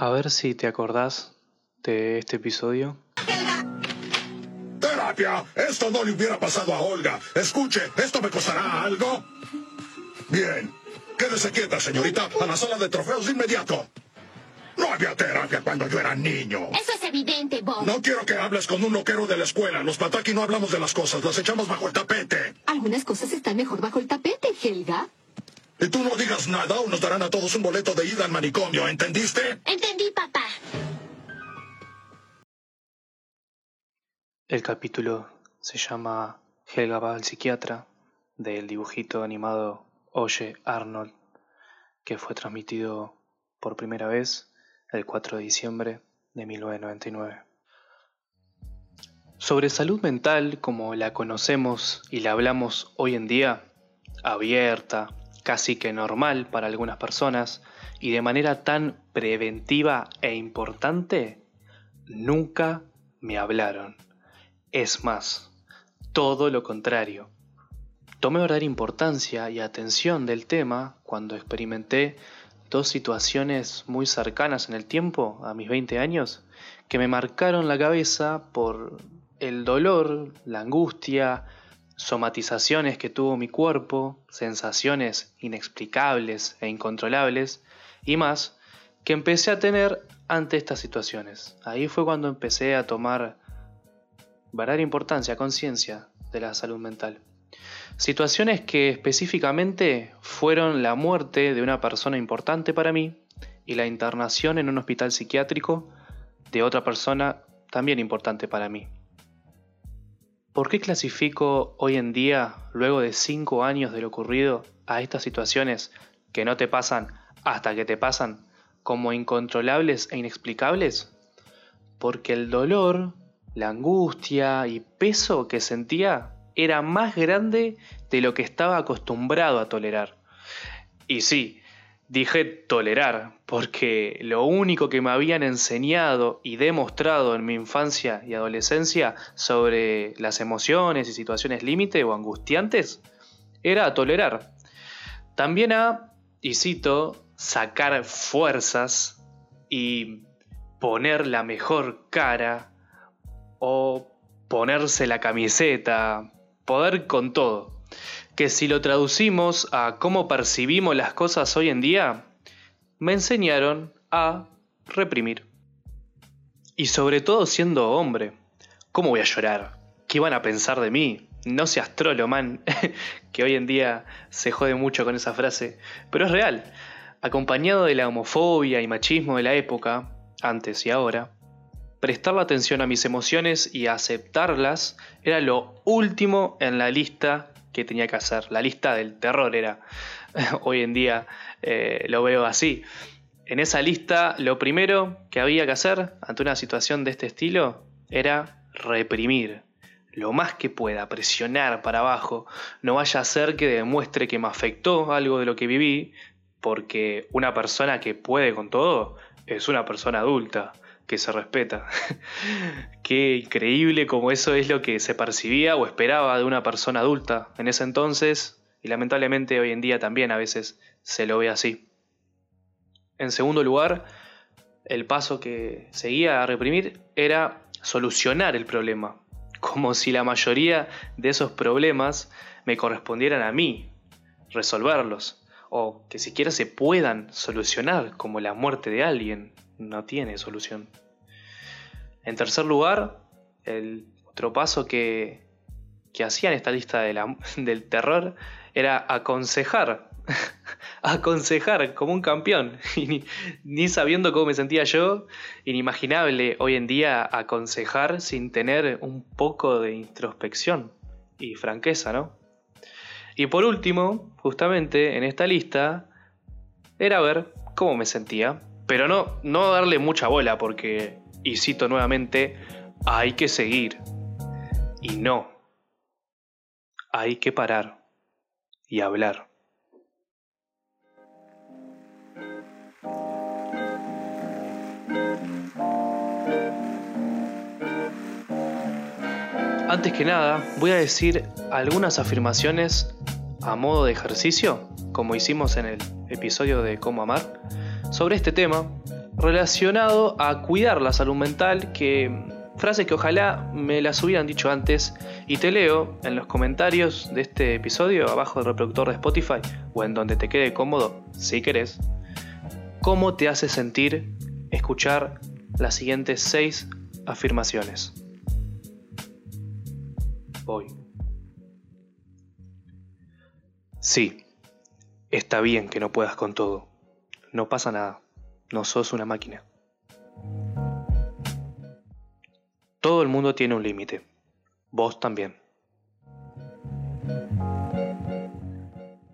A ver si te acordás de este episodio. ¡Terapia! Esto no le hubiera pasado a Olga. Escuche, ¿esto me costará algo? Bien. Quédese quieta, señorita. A la sala de trofeos de inmediato. No había terapia cuando yo era niño. Eso es evidente, Bob. No quiero que hables con un loquero de la escuela. Los Pataki no hablamos de las cosas, las echamos bajo el tapete. Algunas cosas están mejor bajo el tapete, Helga. Y tú no digas nada o nos darán a todos un boleto de ida al manicomio, ¿entendiste? Entendí, papá. El capítulo se llama Helga va al psiquiatra del dibujito animado Oye Arnold, que fue transmitido por primera vez el 4 de diciembre de 1999. Sobre salud mental como la conocemos y la hablamos hoy en día, abierta, casi que normal para algunas personas y de manera tan preventiva e importante, nunca me hablaron. Es más, todo lo contrario. Tomé verdadera importancia y atención del tema cuando experimenté dos situaciones muy cercanas en el tiempo, a mis 20 años, que me marcaron la cabeza por el dolor, la angustia, somatizaciones que tuvo mi cuerpo, sensaciones inexplicables e incontrolables, y más, que empecé a tener ante estas situaciones. Ahí fue cuando empecé a tomar verdadera importancia, conciencia de la salud mental. Situaciones que específicamente fueron la muerte de una persona importante para mí y la internación en un hospital psiquiátrico de otra persona también importante para mí. ¿Por qué clasifico hoy en día, luego de cinco años de lo ocurrido, a estas situaciones que no te pasan hasta que te pasan como incontrolables e inexplicables? Porque el dolor, la angustia y peso que sentía era más grande de lo que estaba acostumbrado a tolerar. Y sí, dije tolerar, porque lo único que me habían enseñado y demostrado en mi infancia y adolescencia sobre las emociones y situaciones límite o angustiantes era tolerar. También a, y cito, sacar fuerzas y poner la mejor cara o ponerse la camiseta, poder con todo. Que si lo traducimos a cómo percibimos las cosas hoy en día, me enseñaron a reprimir. Y sobre todo siendo hombre. ¿Cómo voy a llorar? ¿Qué van a pensar de mí? No seas trolo, man. que hoy en día se jode mucho con esa frase. Pero es real. Acompañado de la homofobia y machismo de la época, antes y ahora, prestarle atención a mis emociones y aceptarlas era lo último en la lista que tenía que hacer. La lista del terror era. Hoy en día eh, lo veo así. En esa lista lo primero que había que hacer ante una situación de este estilo era reprimir. Lo más que pueda, presionar para abajo. No vaya a ser que demuestre que me afectó algo de lo que viví, porque una persona que puede con todo es una persona adulta que se respeta. Qué increíble como eso es lo que se percibía o esperaba de una persona adulta en ese entonces y lamentablemente hoy en día también a veces se lo ve así. En segundo lugar, el paso que seguía a reprimir era solucionar el problema, como si la mayoría de esos problemas me correspondieran a mí, resolverlos, o que siquiera se puedan solucionar, como la muerte de alguien, no tiene solución. En tercer lugar, el otro paso que, que hacía en esta lista del terror era aconsejar. aconsejar como un campeón. ni, ni, sabiendo cómo me sentía yo, inimaginable hoy en día aconsejar sin tener un poco de introspección y franqueza, ¿no? Y por último, justamente en esta lista, era ver cómo me sentía. Pero no, no darle mucha bola porque, y cito nuevamente, hay que seguir. Y no. Hay que parar y hablar. Antes que nada, voy a decir algunas afirmaciones a modo de ejercicio, como hicimos en el episodio de Cómo Amar, sobre este tema relacionado a cuidar la salud mental, que frase que ojalá me las hubieran dicho antes y te leo en los comentarios de este episodio abajo del reproductor de Spotify o en donde te quede cómodo, si querés, cómo te hace sentir escuchar las siguientes seis afirmaciones. Voy. Sí, está bien que no puedas con todo. No pasa nada. No sos una máquina. Todo el mundo tiene un límite. Vos también.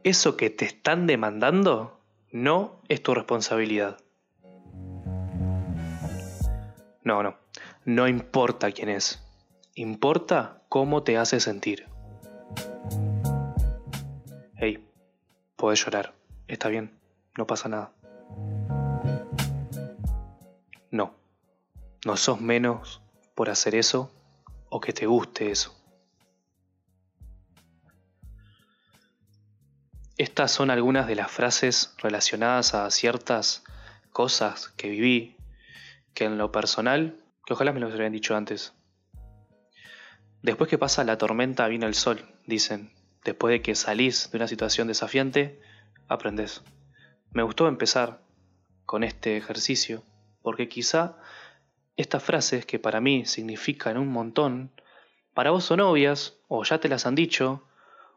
Eso que te están demandando no es tu responsabilidad. No, no. No importa quién es. Importa cómo te hace sentir. Hey, puedes llorar. Está bien. No pasa nada. No. No sos menos por hacer eso o que te guste eso. Estas son algunas de las frases relacionadas a ciertas cosas que viví que en lo personal, que ojalá me lo hubieran dicho antes. Después que pasa la tormenta viene el sol, dicen. Después de que salís de una situación desafiante, aprendes. Me gustó empezar con este ejercicio, porque quizá estas frases que para mí significan un montón, para vos son obvias, o ya te las han dicho,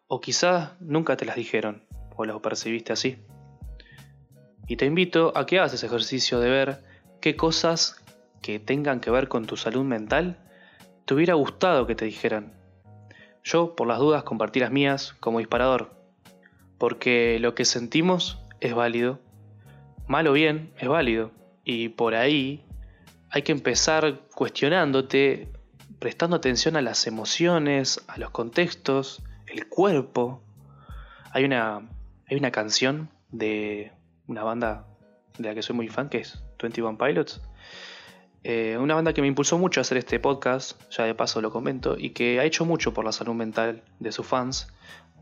o quizás nunca te las dijeron, o las percibiste así. Y te invito a que hagas ese ejercicio de ver qué cosas que tengan que ver con tu salud mental te hubiera gustado que te dijeran. Yo, por las dudas, compartí las mías como disparador, porque lo que sentimos es válido, mal o bien es válido, y por ahí hay que empezar cuestionándote, prestando atención a las emociones, a los contextos, el cuerpo. Hay una, hay una canción de una banda de la que soy muy fan, que es 21 Pilots. Eh, una banda que me impulsó mucho a hacer este podcast, ya de paso lo comento, y que ha hecho mucho por la salud mental de sus fans.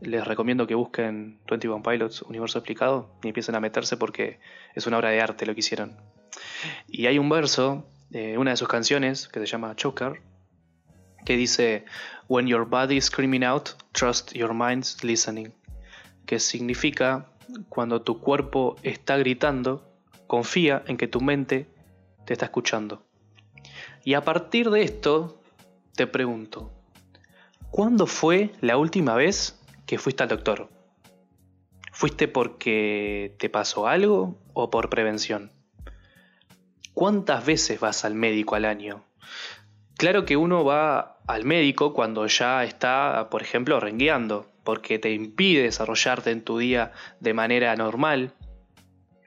Les recomiendo que busquen 21 Pilots, Universo Explicado, y empiecen a meterse porque es una obra de arte lo que hicieron. Y hay un verso, de una de sus canciones, que se llama Choker, que dice, When your body is screaming out, trust your mind's listening, que significa, cuando tu cuerpo está gritando, confía en que tu mente te está escuchando. Y a partir de esto, te pregunto, ¿cuándo fue la última vez que fuiste al doctor? ¿Fuiste porque te pasó algo o por prevención? ¿Cuántas veces vas al médico al año? Claro que uno va al médico cuando ya está, por ejemplo, rengueando, porque te impide desarrollarte en tu día de manera normal,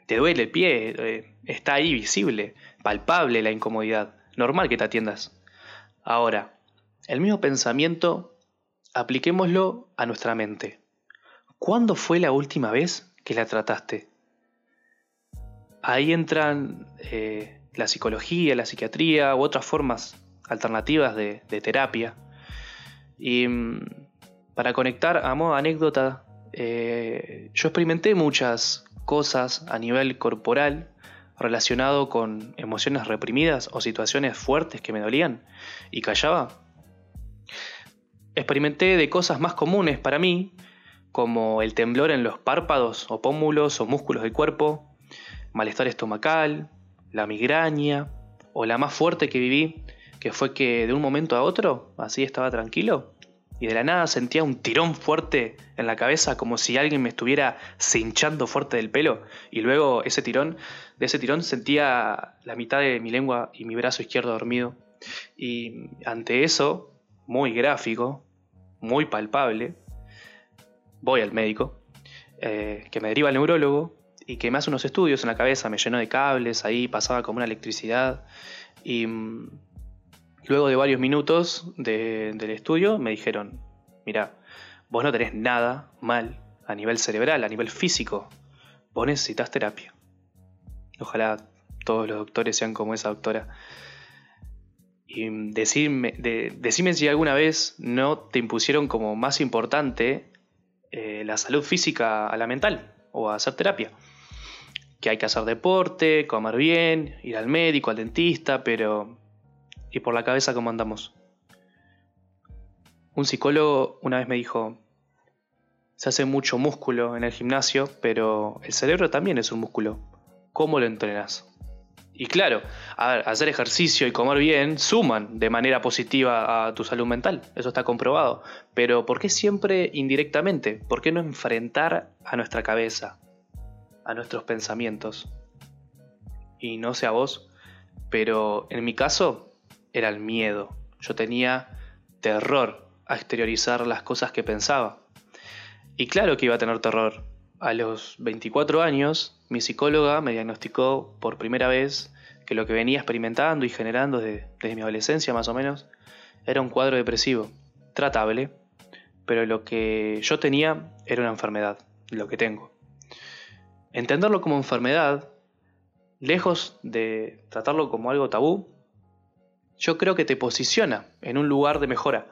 te duele el pie, eh, está ahí visible, palpable la incomodidad, normal que te atiendas. Ahora, el mismo pensamiento, apliquémoslo a nuestra mente. ¿Cuándo fue la última vez que la trataste? Ahí entran eh, la psicología, la psiquiatría u otras formas alternativas de, terapia. Y mm, para conectar a modo anécdota, eh, yo experimenté muchas cosas a nivel corporal relacionado con emociones reprimidas o situaciones fuertes que me dolían y callaba. Experimenté de cosas más comunes para mí, como el temblor en los párpados o pómulos o músculos del cuerpo, malestar estomacal, la migraña, o la más fuerte que viví, que fue que de un momento a otro, así estaba tranquilo, y de la nada sentía un tirón fuerte en la cabeza como si alguien me estuviera cinchando fuerte del pelo. Y luego ese tirón, de ese tirón sentía la mitad de mi lengua y mi brazo izquierdo dormido. Y ante eso, muy gráfico, muy palpable, voy al médico, eh, que me deriva al neurólogo y que me hace unos estudios en la cabeza, me llenó de cables, ahí pasaba como una electricidad. Y mm, Luego de varios minutos del estudio me dijeron, mira, vos no tenés nada mal a nivel cerebral, a nivel físico, vos necesitas terapia. Ojalá todos los doctores sean como esa doctora. Y decime si alguna vez no te impusieron como más importante eh, la salud física a la mental o a hacer terapia. que hay que hacer deporte, comer bien, ir al médico, al dentista, pero... ¿Y por la cabeza cómo andamos? Un psicólogo una vez me dijo, se hace mucho músculo en el gimnasio, pero el cerebro también es un músculo. ¿Cómo lo entrenas? Y claro, hacer ejercicio y comer bien suman de manera positiva a tu salud mental, eso está comprobado. Pero ¿por qué siempre indirectamente? ¿Por qué no enfrentar a nuestra cabeza, a nuestros pensamientos? Y no sé a vos, pero en mi caso era el miedo. Yo tenía terror a exteriorizar las cosas que pensaba. Y claro que iba a tener terror, a los 24 años, mi psicóloga me diagnosticó por primera vez que lo que venía experimentando y generando desde, mi adolescencia más o menos era un cuadro depresivo, tratable, pero lo que yo tenía era una enfermedad, lo que tengo. Entenderlo como enfermedad, lejos de tratarlo como algo tabú, yo creo que te posiciona en un lugar de mejora.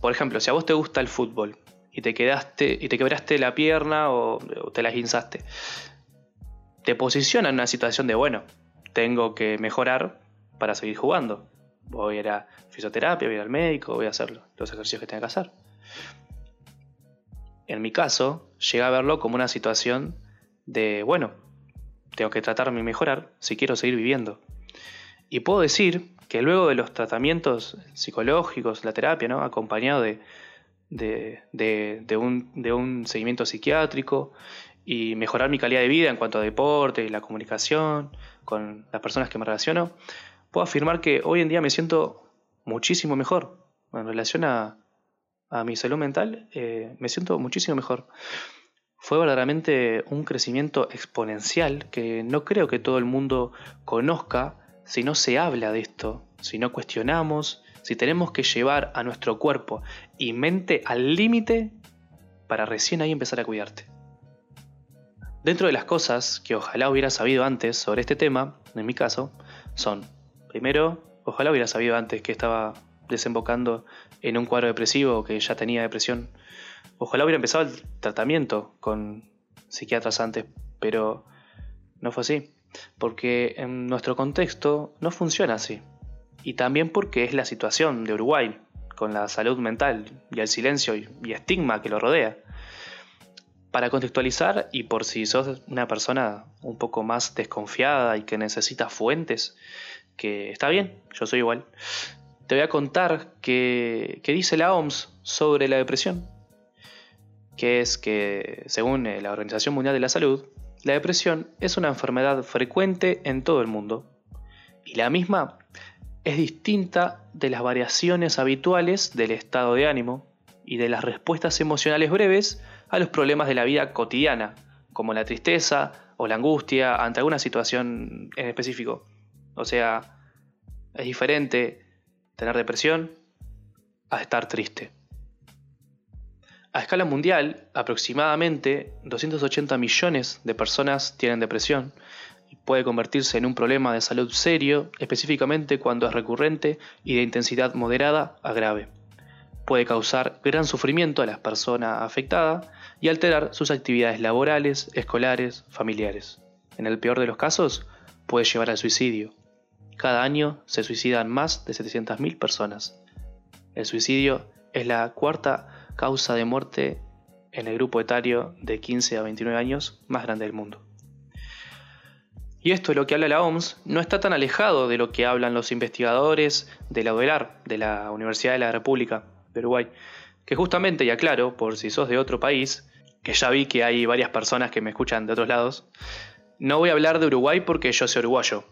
Por ejemplo, si a vos te gusta el fútbol y te quedaste y te quebraste la pierna o, te la guinzaste. Te posiciona en una situación de, bueno, tengo que mejorar para seguir jugando. Voy a ir a fisioterapia, voy a ir al médico, voy a hacer los ejercicios que tenga que hacer. En mi caso, llega a verlo como una situación de, bueno, tengo que tratarme y mejorar si quiero seguir viviendo. Y puedo decir que luego de los tratamientos psicológicos, la terapia, ¿no? acompañado de, de, un, seguimiento psiquiátrico y mejorar mi calidad de vida en cuanto a deporte y la comunicación con las personas que me relaciono, puedo afirmar que hoy en día me siento muchísimo mejor. En relación a, mi salud mental, eh, me siento muchísimo mejor. Fue verdaderamente un crecimiento exponencial que no creo que todo el mundo conozca si no se habla de esto, si no cuestionamos si tenemos que llevar a nuestro cuerpo y mente al límite para recién ahí empezar a cuidarte. Dentro de las cosas que ojalá hubiera sabido antes sobre este tema, en mi caso, son, primero, ojalá hubiera sabido antes que estaba desembocando en un cuadro depresivo, que ya tenía depresión. Ojalá hubiera empezado el tratamiento con psiquiatras antes, pero no fue así, porque en nuestro contexto no funciona así y también porque es la situación de Uruguay, con la salud mental y el silencio y estigma que lo rodea. Para contextualizar, y por si sos una persona un poco más desconfiada y que necesita fuentes, que está bien, yo soy igual, te voy a contar qué dice la OMS sobre la depresión, que es que, según la Organización Mundial de la Salud, la depresión es una enfermedad frecuente en todo el mundo, y la misma es distinta de las variaciones habituales del estado de ánimo y de las respuestas emocionales breves a los problemas de la vida cotidiana, como la tristeza o la angustia ante alguna situación en específico. O sea, es diferente tener depresión a estar triste. A escala mundial, aproximadamente 280 millones de personas tienen depresión puede convertirse en un problema de salud serio, específicamente cuando es recurrente y de intensidad moderada a grave. Puede causar gran sufrimiento a la persona afectada y alterar sus actividades laborales, escolares, familiares. En el peor de los casos, puede llevar al suicidio. Cada año se suicidan más de 700.000 personas. El suicidio es la cuarta causa de muerte en el grupo etario de 15 a 29 años más grande del mundo. Y esto, lo que habla la OMS, no está tan alejado de lo que hablan los investigadores de la UDELAR, de la Universidad de la República de Uruguay, que justamente, y aclaro, por si sos de otro país, que ya vi que hay varias personas que me escuchan de otros lados, no voy a hablar de Uruguay porque yo soy uruguayo.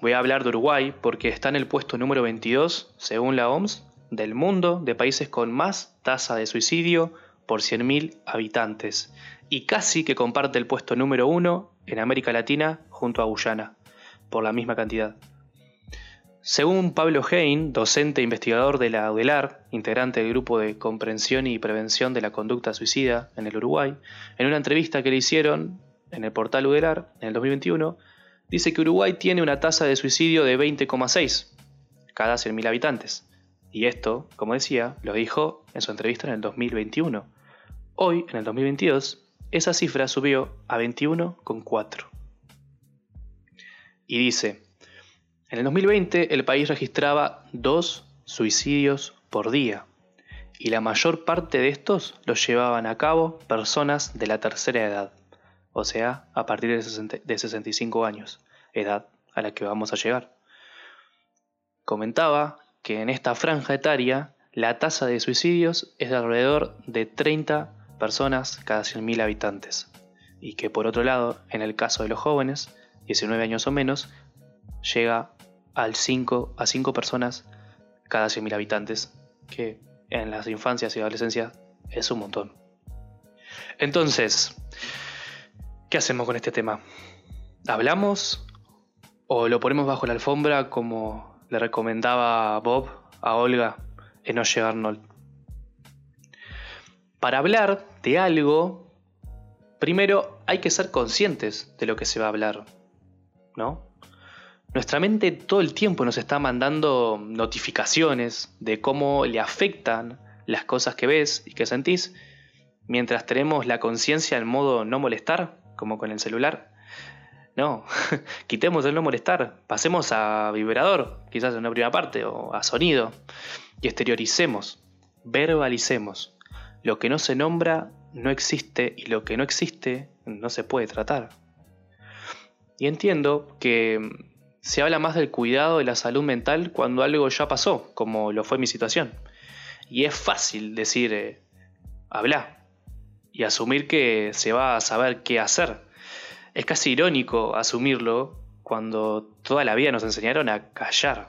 Voy a hablar de Uruguay porque está en el puesto número 22, según la OMS, del mundo de países con más tasa de suicidio por 100.000 habitantes, y casi que comparte el puesto número 1 en América Latina junto a Guyana, por la misma cantidad. Según Pablo Hein, docente e investigador de la UDELAR, integrante del Grupo de Comprensión y Prevención de la Conducta Suicida en el Uruguay, en una entrevista que le hicieron en el portal UDELAR en el 2021, dice que Uruguay tiene una tasa de suicidio de 20,6 cada 100.000 habitantes. Y esto, como decía, lo dijo en su entrevista en el 2021. Hoy, en el 2022, esa cifra subió a 21,4. y dice, en el 2020 el país registraba dos suicidios por día y la mayor parte de estos los llevaban a cabo personas de la tercera edad, o sea, a partir de, de 65 años, edad a la que vamos a llegar. Comentaba que en esta franja etaria la tasa de suicidios es de alrededor de 30 personas cada 100.000 habitantes, y que por otro lado, en el caso de los jóvenes, 19 años o menos, llega al 5 a 5 personas cada 100.000 habitantes, que en las infancias y adolescencias es un montón. Entonces, ¿qué hacemos con este tema? ¿Hablamos o lo ponemos bajo la alfombra como le recomendaba Bob a Olga en No llevarnos? Para hablar de algo, primero hay que ser conscientes de lo que se va a hablar, ¿no? Nuestra mente todo el tiempo nos está mandando notificaciones de cómo le afectan las cosas que ves y que sentís, mientras tenemos la conciencia en modo no molestar, como con el celular. No, quitemos el no molestar, pasemos a vibrador, quizás en una primera parte, o a sonido, y exterioricemos, verbalicemos. Lo que no se nombra no existe y lo que no existe no se puede tratar. Y entiendo que se habla más del cuidado de la salud mental cuando algo ya pasó, como lo fue mi situación. Y es fácil decir, eh, habla, y asumir que se va a saber qué hacer. Es casi irónico asumirlo cuando toda la vida nos enseñaron a callar.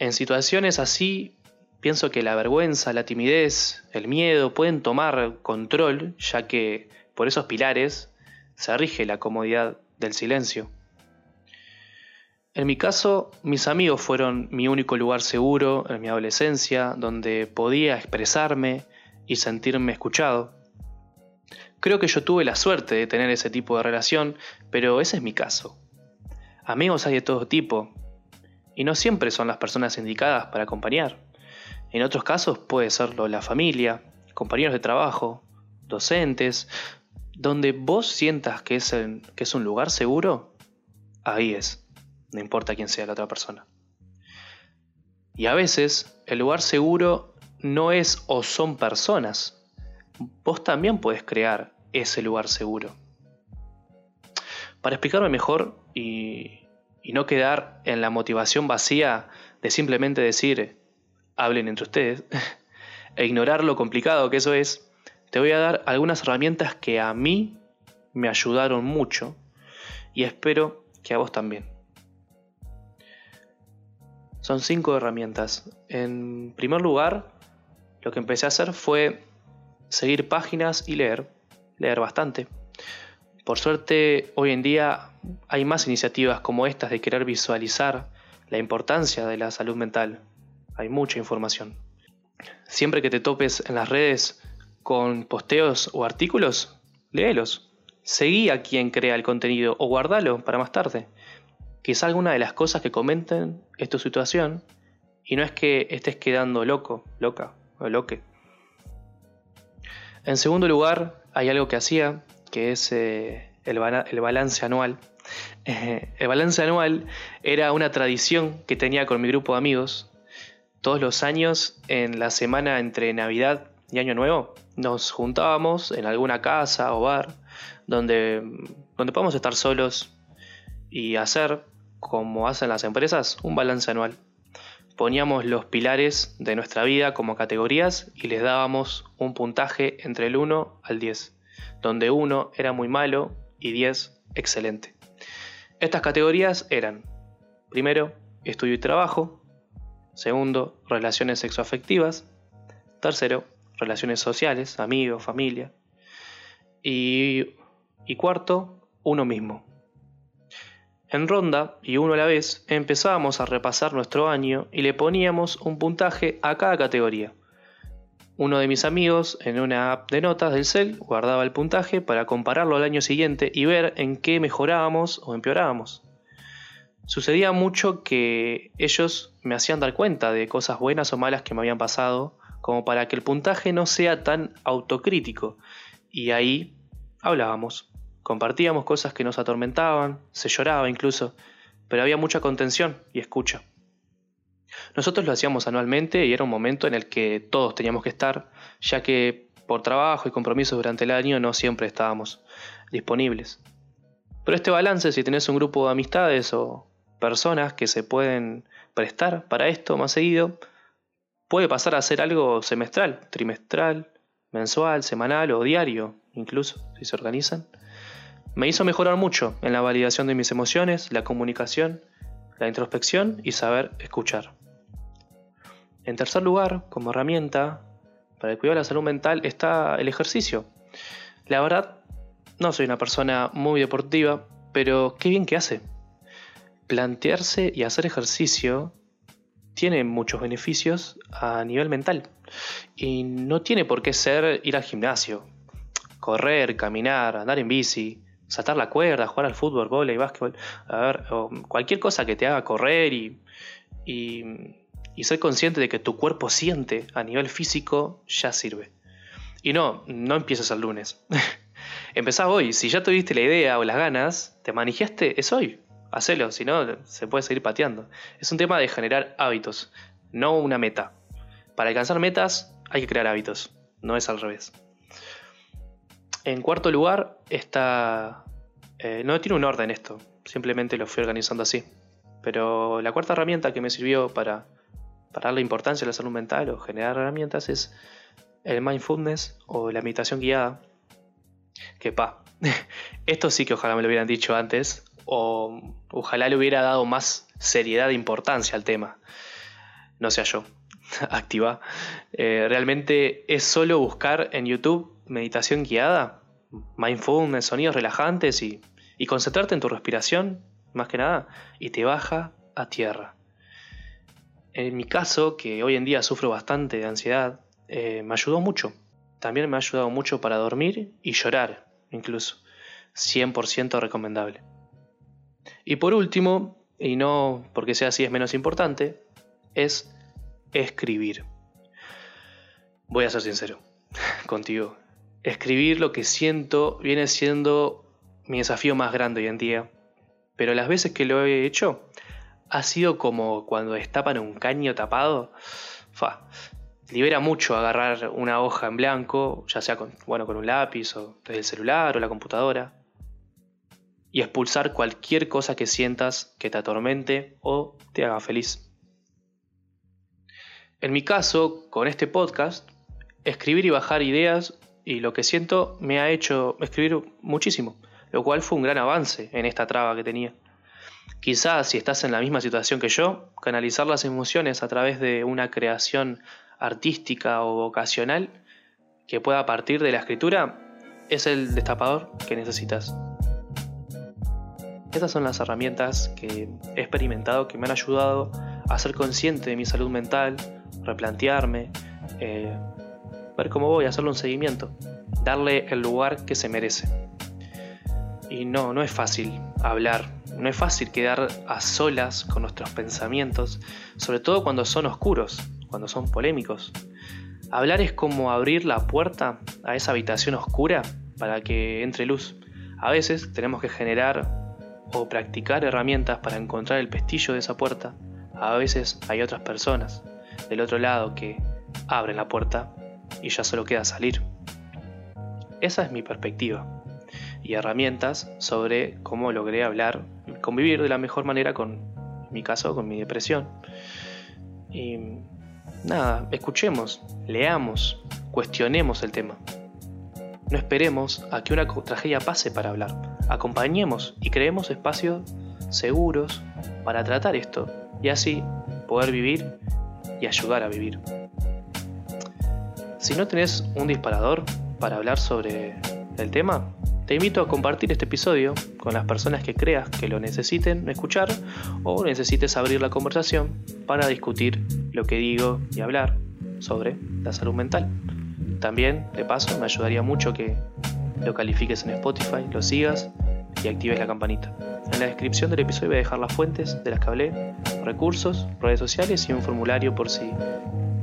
En situaciones así, pienso que la vergüenza, la timidez, el miedo pueden tomar control, ya que por esos pilares se rige la comodidad del silencio. En mi caso, mis amigos fueron mi único lugar seguro en mi adolescencia, donde podía expresarme y sentirme escuchado. Creo que yo tuve la suerte de tener ese tipo de relación, pero ese es mi caso. Amigos hay de todo tipo, y no siempre son las personas indicadas para acompañar. En otros casos puede serlo la familia, compañeros de trabajo, docentes, donde vos sientas que es, que es un lugar seguro, ahí es no importa quién sea la otra persona. Y a veces el lugar seguro no es o son personas. Vos también puedes crear ese lugar seguro. Para explicarme mejor y, no quedar en la motivación vacía de simplemente decir, hablen entre ustedes, e ignorar lo complicado que eso es, te voy a dar algunas herramientas que a mí me ayudaron mucho y espero que a vos también. Son cinco herramientas. En primer lugar, lo que empecé a hacer fue seguir páginas y leer, leer bastante. Por suerte, hoy en día hay más iniciativas como estas de querer visualizar la importancia de la salud mental. Hay mucha información. Siempre que te topes en las redes con posteos o artículos, léelos. Seguí a quien crea el contenido o guardalo para más tarde. Quizá alguna de las cosas que comenten es tu situación y no es que estés quedando loco, loca o loque. En segundo lugar, hay algo que hacía, que es eh, el, balance anual. el balance anual era una tradición que tenía con mi grupo de amigos. Todos los años, en la semana entre Navidad y Año Nuevo, nos juntábamos en alguna casa o bar donde, donde podamos estar solos y hacer como hacen las empresas, un balance anual. Poníamos los pilares de nuestra vida como categorías y les dábamos un puntaje entre el 1 al 10, donde 1 era muy malo y 10 excelente. Estas categorías eran, primero, estudio y trabajo, segundo, relaciones sexoafectivas, tercero, relaciones sociales, amigos, familia, y, y cuarto, uno mismo, en ronda, y uno a la vez, empezábamos a repasar nuestro año y le poníamos un puntaje a cada categoría. Uno de mis amigos, en una app de notas del cel, guardaba el puntaje para compararlo al año siguiente y ver en qué mejorábamos o empeorábamos. Sucedía mucho que ellos me hacían dar cuenta de cosas buenas o malas que me habían pasado, como para que el puntaje no sea tan autocrítico, y ahí hablábamos Compartíamos cosas que nos atormentaban, se lloraba incluso, pero había mucha contención y escucha. Nosotros lo hacíamos anualmente y era un momento en el que todos teníamos que estar, ya que por trabajo y compromisos durante el año no siempre estábamos disponibles. Pero este balance, si tenés un grupo de amistades o personas que se pueden prestar para esto más seguido, puede pasar a ser algo semestral, trimestral, mensual, semanal o diario, incluso, si se organizan. Me hizo mejorar mucho en la validación de mis emociones, la comunicación, la introspección y saber escuchar. En tercer lugar, como herramienta para el cuidado de la salud mental está el ejercicio. La verdad, no soy una persona muy deportiva, pero qué bien que hace. Plantearse y hacer ejercicio tiene muchos beneficios a nivel mental. Y no tiene por qué ser ir al gimnasio, correr, caminar, andar en bici, saltar la cuerda, jugar al fútbol, volei, básquetbol, a ver, cualquier cosa que te haga correr y, y, ser consciente de que tu cuerpo siente a nivel físico ya sirve. Y no, no empieces el lunes. Empezá hoy. Si ya tuviste la idea o las ganas, te manejaste, es hoy. Hacelo, si no, se puede seguir pateando. Es un tema de generar hábitos, no una meta. Para alcanzar metas hay que crear hábitos, no es al revés. En cuarto lugar está... Eh, no tiene un orden esto, simplemente lo fui organizando así. Pero la cuarta herramienta que me sirvió para, para darle importancia a la salud mental o generar herramientas es el mindfulness o la meditación guiada. Que pa, esto sí que ojalá me lo hubieran dicho antes o ojalá le hubiera dado más seriedad e importancia al tema. No sea yo, activa. Eh, realmente es solo buscar en YouTube meditación guiada, mindfulness, sonidos relajantes y, concentrarte en tu respiración, más que nada, y te baja a tierra. En mi caso, que hoy en día sufro bastante de ansiedad, eh, me ayudó mucho. También me ha ayudado mucho para dormir y llorar, incluso. 100% recomendable. Y por último, y no porque sea así es menos importante, es escribir. Voy a ser sincero contigo. Escribir lo que siento viene siendo mi desafío más grande hoy en día. Pero las veces que lo he hecho, ha sido como cuando destapan un caño tapado. Fa, libera mucho agarrar una hoja en blanco, ya sea bueno, con un lápiz o desde el celular o la computadora y expulsar cualquier cosa que sientas que te atormente o te haga feliz. En mi caso, con este podcast, escribir y bajar ideas y lo que siento me ha hecho escribir muchísimo, lo cual fue un gran avance en esta traba que tenía. Quizás si estás en la misma situación que yo, canalizar las emociones a través de una creación artística o vocacional que pueda partir de la escritura es el destapador que necesitas. Estas son las herramientas que he experimentado que me han ayudado a ser consciente de mi salud mental, replantearme, eh, ver cómo voy, hacerle un seguimiento, darle el lugar que se merece. Y no, no es fácil hablar, no es fácil quedar a solas con nuestros pensamientos, sobre todo cuando son oscuros, cuando son polémicos. Hablar es como abrir la puerta a esa habitación oscura para que entre luz. A veces tenemos que generar o practicar herramientas para encontrar el pestillo de esa puerta, a veces hay otras personas del otro lado que abren la puerta y ya solo queda salir. Esa es mi perspectiva y herramientas sobre cómo logré hablar, convivir de la mejor manera con mi caso, con mi depresión. Y nada, escuchemos, leamos, cuestionemos el tema. No esperemos a que una tragedia pase para hablar acompañemos y creemos espacios seguros para tratar esto y así poder vivir y ayudar a vivir. Si no tenés un disparador para hablar sobre el tema, te invito a compartir este episodio con las personas que creas que lo necesiten escuchar o necesites abrir la conversación para discutir lo que digo y hablar sobre la salud mental. También, de paso, me ayudaría mucho que lo califiques en Spotify, lo sigas y actives la campanita. En la descripción del episodio voy a dejar las fuentes de las que hablé, recursos, redes sociales y un formulario por si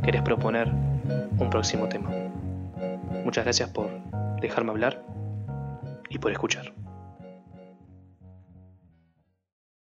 querés proponer un próximo tema. Muchas gracias por dejarme hablar y por escuchar.